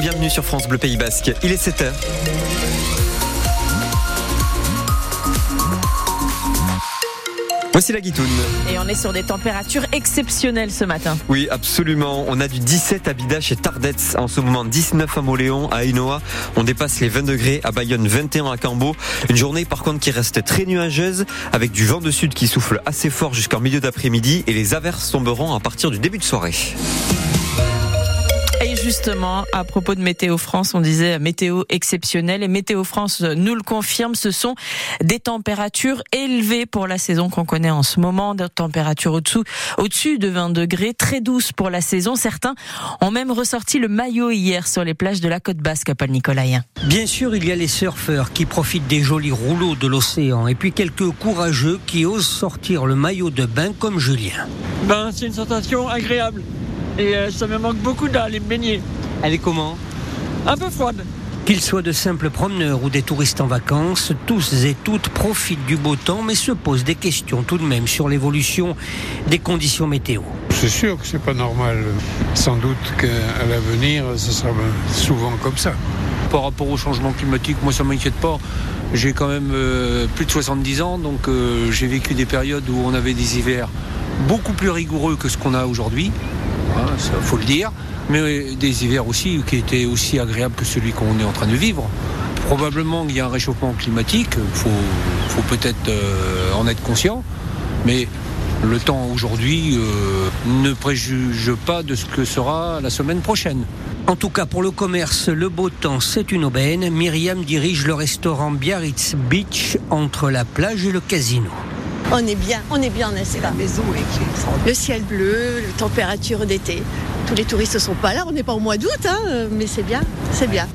bienvenue sur France Bleu Pays Basque. Il est 7h. Voici la guitoune. Et on est sur des températures exceptionnelles ce matin. Oui, absolument. On a du 17 à Bidache et Tardets en ce moment, 19 à Moléon, à Ainoa. On dépasse les 20 degrés à Bayonne, 21 à Cambo. Une journée par contre qui reste très nuageuse avec du vent de sud qui souffle assez fort jusqu'en milieu d'après-midi et les averses tomberont à partir du début de soirée. Justement, à propos de Météo France, on disait météo exceptionnelle et Météo France nous le confirme, ce sont des températures élevées pour la saison qu'on connaît en ce moment, des températures au-dessous, au-dessus de 20 degrés, très douces pour la saison. Certains ont même ressorti le maillot hier sur les plages de la côte basque à Paul Nicolaïen. Bien sûr, il y a les surfeurs qui profitent des jolis rouleaux de l'océan et puis quelques courageux qui osent sortir le maillot de bain comme Julien. Ben, c'est une sensation agréable. Et euh, ça me manque beaucoup d'aller me baigner. Elle est comment? Un peu froide. Qu'ils soient de simples promeneurs ou des touristes en vacances, tous et toutes profitent du beau temps mais se posent des questions tout de même sur l'évolution des conditions météo. C'est sûr que c'est pas normal. Sans doute qu'à l'avenir, ce sera souvent comme ça. Par rapport au changement climatique, moi ça m'inquiète pas. J'ai quand même euh, plus de 70 ans, donc euh, j'ai vécu des périodes où on avait des hivers beaucoup plus rigoureux que ce qu'on a aujourd'hui. Hein, ça faut le dire. Mais des hivers aussi qui étaient aussi agréables que celui qu'on est en train de vivre. Probablement qu'il y a un réchauffement climatique, il faut, faut peut-être euh, en être conscient. Mais le temps aujourd'hui euh, ne préjuge pas de ce que sera la semaine prochaine. En tout cas, pour le commerce, le beau temps, c'est une aubaine. Myriam dirige le restaurant Biarritz Beach entre la plage et le casino. On est bien, on est bien, n'est-ce pas Le ciel bleu, la température d'été. Tous les touristes ne sont pas là, on n'est pas au mois d'août, hein, mais c'est bien, c'est bien.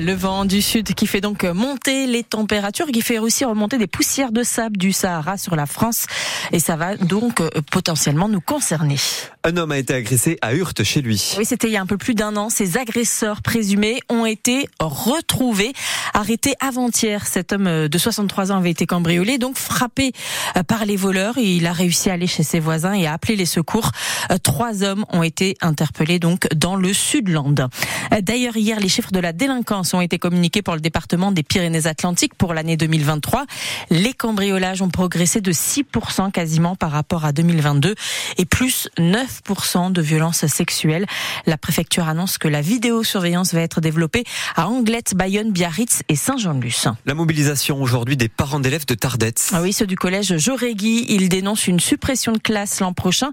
Le vent du sud qui fait donc monter les températures, qui fait aussi remonter des poussières de sable du Sahara sur la France. Et ça va donc euh, potentiellement nous concerner. Un homme a été agressé à Hurte chez lui. Oui, c'était il y a un peu plus d'un an. Ces agresseurs présumés ont été retrouvés, arrêtés avant-hier. Cet homme euh, de 63 ans avait été cambriolé, donc frappé euh, par les voleurs. Il a réussi à aller chez ses voisins et à appeler les secours. Trois hommes ont été interpellés donc dans le Sudland. D'ailleurs, hier, les chiffres de la délinquance ont été communiqués pour le département des Pyrénées-Atlantiques pour l'année 2023. Les cambriolages ont progressé de 6% quasiment par rapport à 2022 et plus 9% de violences sexuelles. La préfecture annonce que la vidéosurveillance va être développée à Anglette, Bayonne, Biarritz et Saint-Jean-de-Luz. La mobilisation aujourd'hui des parents d'élèves de Tardets. Ah oui, ceux du collège Jorégui, ils dénoncent une suppression de classe l'an prochain,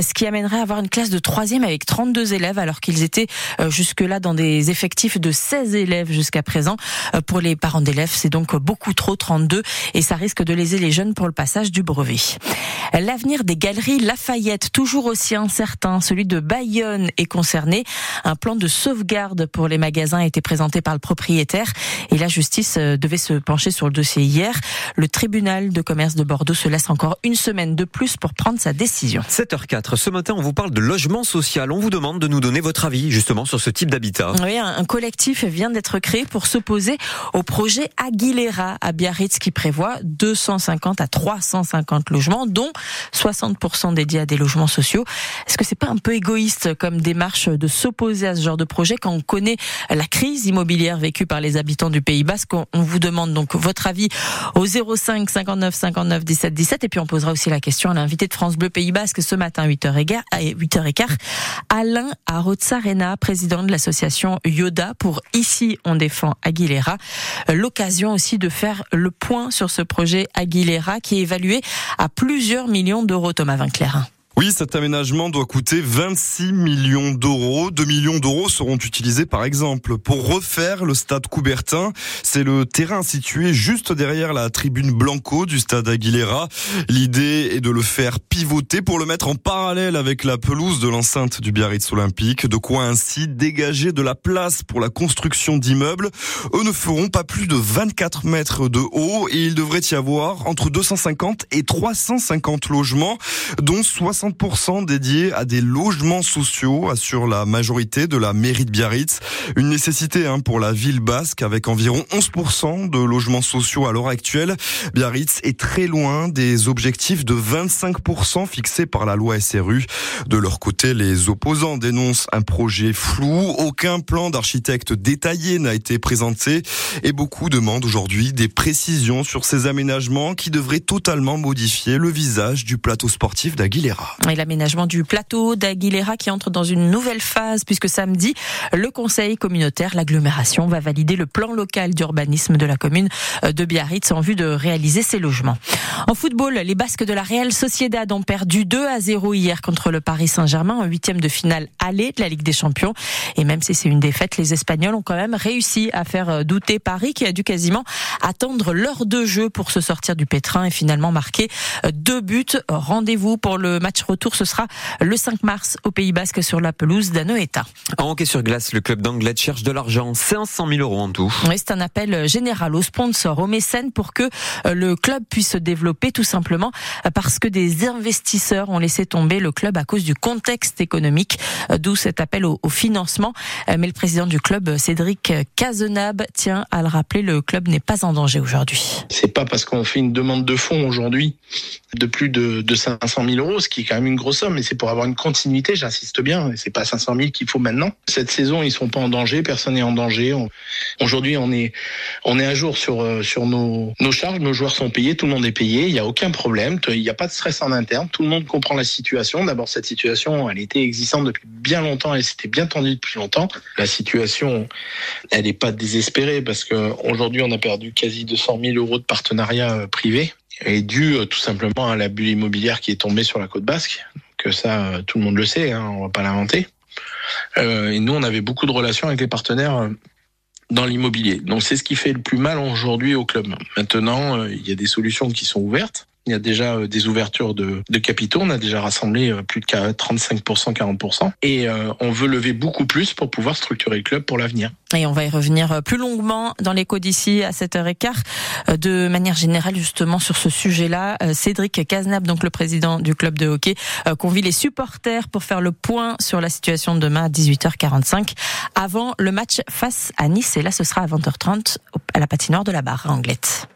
ce qui amènerait à avoir une classe de troisième avec 32 élèves alors qu'ils étaient euh, jusque-là dans des effectifs de 16 élèves jusqu'à présent. Euh, pour les parents d'élèves, c'est donc beaucoup trop, 32, et ça risque de léser les jeunes pour le passage du brevet. L'avenir des galeries Lafayette, toujours aussi incertain, celui de Bayonne est concerné. Un plan de sauvegarde pour les magasins a été présenté par le propriétaire et la justice euh, devait se pencher sur le dossier hier. Le tribunal de commerce de Bordeaux se laisse encore une semaine de plus pour prendre sa décision. 7h04. Ce matin, on vous parle de logement social. On vous demande de nous donner votre avis justement sur ce type d'habitat. Oui, un collectif vient d'être créé pour s'opposer au projet Aguilera à Biarritz qui prévoit 250 à 350 logements, dont 60% dédiés à des logements sociaux. Est-ce que c'est pas un peu égoïste comme démarche de s'opposer à ce genre de projet quand on connaît la crise immobilière vécue par les habitants du Pays Basque? On vous demande donc votre avis au 05 59 59 17 17 et puis on posera aussi la question à l'invité de France Bleu Pays Basque ce matin à 8h15, Alain Arotsarena, président de l'association Yoda pour Ici on défend Aguilera. L'occasion aussi de faire le point sur ce projet Aguilera qui est évalué à plusieurs millions d'euros, Thomas Vinclair. Oui, cet aménagement doit coûter 26 millions d'euros. 2 millions d'euros seront utilisés par exemple pour refaire le stade Coubertin. C'est le terrain situé juste derrière la tribune Blanco du stade Aguilera. L'idée est de le faire pivoter pour le mettre en parallèle avec la pelouse de l'enceinte du Biarritz Olympique. De quoi ainsi dégager de la place pour la construction d'immeubles. Eux ne feront pas plus de 24 mètres de haut et il devrait y avoir entre 250 et 350 logements, dont 60 100% dédiés à des logements sociaux, assure la majorité de la mairie de Biarritz. Une nécessité hein, pour la ville basque avec environ 11% de logements sociaux à l'heure actuelle. Biarritz est très loin des objectifs de 25% fixés par la loi SRU. De leur côté, les opposants dénoncent un projet flou. Aucun plan d'architecte détaillé n'a été présenté et beaucoup demandent aujourd'hui des précisions sur ces aménagements qui devraient totalement modifier le visage du plateau sportif d'Aguilera. Et l'aménagement du plateau d'Aguilera qui entre dans une nouvelle phase puisque samedi, le conseil communautaire, l'agglomération va valider le plan local d'urbanisme de la commune de Biarritz en vue de réaliser ses logements. En football, les Basques de la Real Sociedad ont perdu 2 à 0 hier contre le Paris Saint-Germain en huitième de finale aller de la Ligue des Champions. Et même si c'est une défaite, les Espagnols ont quand même réussi à faire douter Paris qui a dû quasiment attendre l'heure de jeu pour se sortir du pétrin et finalement marquer deux buts. Rendez-vous pour le match retour, ce sera le 5 mars au Pays Basque sur la pelouse d'Anoeta. En hockey sur glace, le club d'Anglet cherche de l'argent, 500 000 euros en tout. Oui, c'est un appel général aux sponsors, aux mécènes pour que le club puisse se développer tout simplement parce que des investisseurs ont laissé tomber le club à cause du contexte économique, d'où cet appel au, financement. Mais le président du club, Cédric Cazenab, tient à le rappeler, le club n'est pas en danger aujourd'hui. C'est pas parce qu'on fait une demande de fonds aujourd'hui de plus de, de 500 000 euros, ce qui est quand même une grosse somme, mais c'est pour avoir une continuité, j'insiste bien, c'est pas 500 000 qu'il faut maintenant. Cette saison, ils sont pas en danger, personne n'est en danger. Aujourd'hui, on est, on est à jour sur, sur nos, nos charges, nos joueurs sont payés, tout le monde est payé, il n'y a aucun problème, il n'y a pas de stress en interne, tout le monde comprend la situation. D'abord, cette situation, elle était existante depuis bien longtemps et c'était bien tendu depuis longtemps. La situation, elle n'est pas désespérée parce que aujourd'hui, on a perdu quasi 200 000 euros de partenariat privé et dû tout simplement à la bulle immobilière qui est tombée sur la côte basque. Que ça, tout le monde le sait, hein, on va pas l'inventer. Euh, et nous, on avait beaucoup de relations avec les partenaires dans l'immobilier. Donc c'est ce qui fait le plus mal aujourd'hui au club. Maintenant, euh, il y a des solutions qui sont ouvertes. Il y a déjà des ouvertures de, de capitaux. On a déjà rassemblé plus de 35%, 40%. Et euh, on veut lever beaucoup plus pour pouvoir structurer le club pour l'avenir. Et on va y revenir plus longuement dans l'écho d'ici à 7h15. De manière générale, justement, sur ce sujet-là, Cédric Cazenab, donc le président du club de hockey, convie les supporters pour faire le point sur la situation de demain à 18h45 avant le match face à Nice. Et là, ce sera à 20h30 à la patinoire de la barre à Anglette.